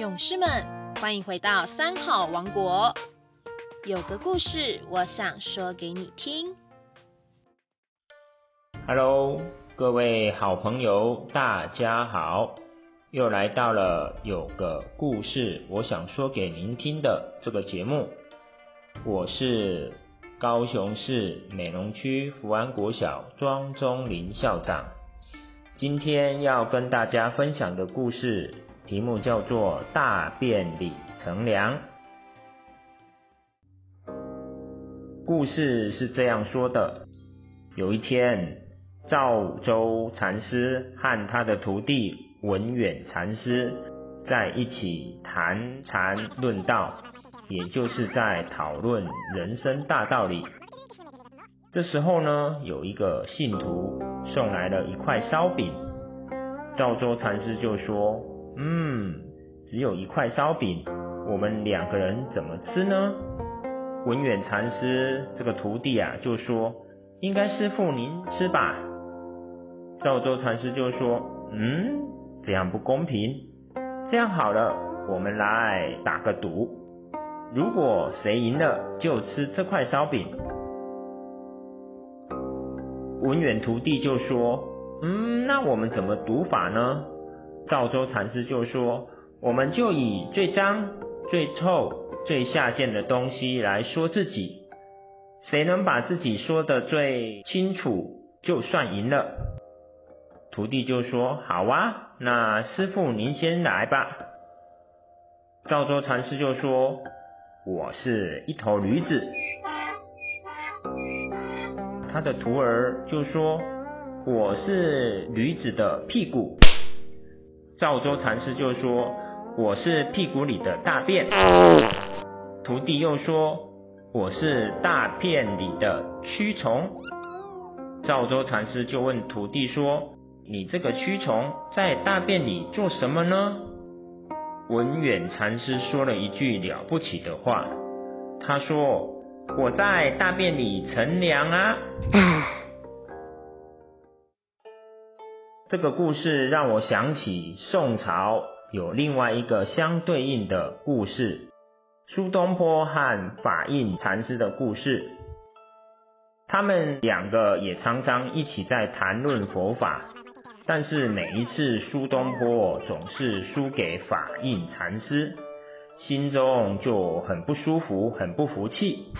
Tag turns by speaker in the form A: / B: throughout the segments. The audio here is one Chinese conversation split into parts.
A: 勇士们，欢迎回到三好王国。有个故事，我想说给你听。
B: Hello，各位好朋友，大家好！又来到了有个故事，我想说给您听的这个节目。我是高雄市美浓区福安国小庄中林校长。今天要跟大家分享的故事题目叫做《大便里乘凉》。故事是这样说的：有一天，赵州禅师和他的徒弟文远禅师在一起谈禅论道，也就是在讨论人生大道理。这时候呢，有一个信徒。送来了一块烧饼，赵州禅师就说：“嗯，只有一块烧饼，我们两个人怎么吃呢？”文远禅师这个徒弟啊就说：“应该师傅您吃吧。”赵州禅师就说：“嗯，这样不公平。这样好了，我们来打个赌，如果谁赢了，就吃这块烧饼。”文远徒弟就说：“嗯，那我们怎么读法呢？”赵州禅师就说：“我们就以最脏、最臭、最下贱的东西来说自己，谁能把自己说的最清楚，就算赢了。”徒弟就说：“好啊，那师傅您先来吧。”赵州禅师就说：“我是一头驴子。”他的徒儿就说：“我是驴子的屁股。”赵州禅师就说：“我是屁股里的大便。”徒弟又说：“我是大便里的蛆虫。”赵州禅师就问徒弟说：“你这个蛆虫在大便里做什么呢？”文远禅师说了一句了不起的话，他说。我在大便里乘凉啊！这个故事让我想起宋朝有另外一个相对应的故事——苏东坡和法印禅师的故事。他们两个也常常一起在谈论佛法，但是每一次苏东坡总是输给法印禅师。心中就很不舒服，很不服气。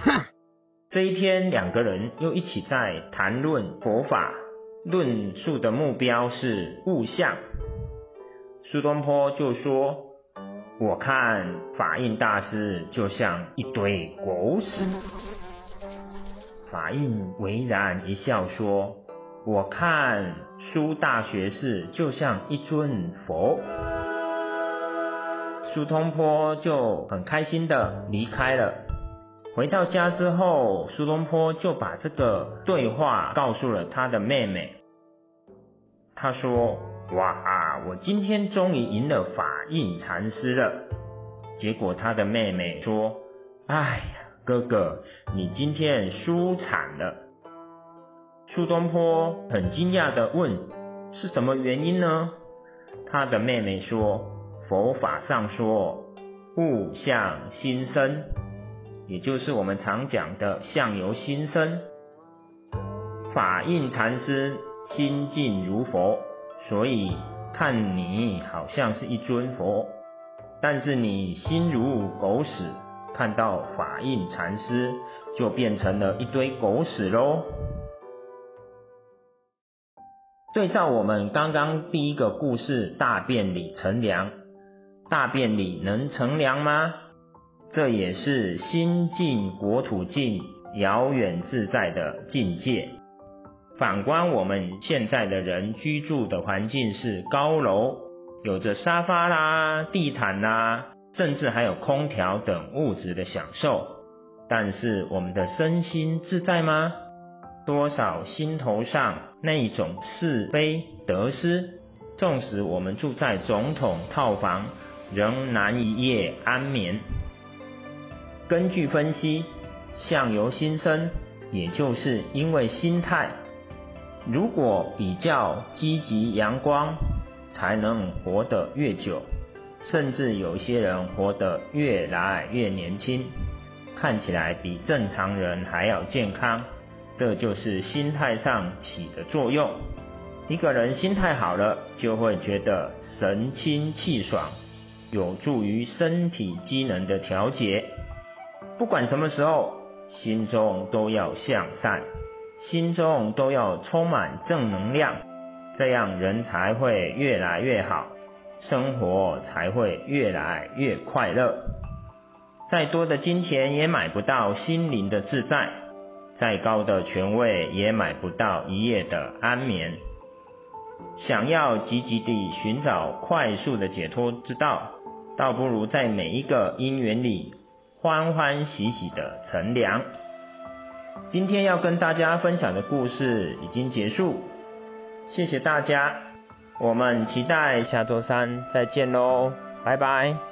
B: 这一天，两个人又一起在谈论佛法，论述的目标是物象。苏东坡就说：“我看法印大师就像一堆狗屎。”法印微然一笑说：“我看苏大学士就像一尊佛。”苏东坡就很开心的离开了。回到家之后，苏东坡就把这个对话告诉了他的妹妹。他说：“哇，我今天终于赢了法印禅师了。”结果他的妹妹说：“哎呀，哥哥，你今天输惨了。”苏东坡很惊讶的问：“是什么原因呢？”他的妹妹说。佛法上说，物象心生，也就是我们常讲的相由心生。法印禅师心静如佛，所以看你好像是一尊佛，但是你心如狗屎，看到法印禅师就变成了一堆狗屎喽。对照我们刚刚第一个故事，大便里乘凉。大便里能乘凉吗？这也是心静国土静，遥远自在的境界。反观我们现在的人居住的环境是高楼，有着沙发啦、地毯啦，甚至还有空调等物质的享受。但是我们的身心自在吗？多少心头上那一种是非得失，纵使我们住在总统套房。仍难一夜安眠。根据分析，相由心生，也就是因为心态。如果比较积极阳光，才能活得越久；甚至有些人活得越来越年轻，看起来比正常人还要健康。这就是心态上起的作用。一个人心态好了，就会觉得神清气爽，有助于身体机能的调节。不管什么时候，心中都要向善，心中都要充满正能量，这样人才会越来越好，生活才会越来越快乐。再多的金钱也买不到心灵的自在。再高的权位也买不到一夜的安眠。想要积极地寻找快速的解脱之道，倒不如在每一个因缘里欢欢喜喜的乘凉。今天要跟大家分享的故事已经结束，谢谢大家，我们期待下周三再见喽，拜拜。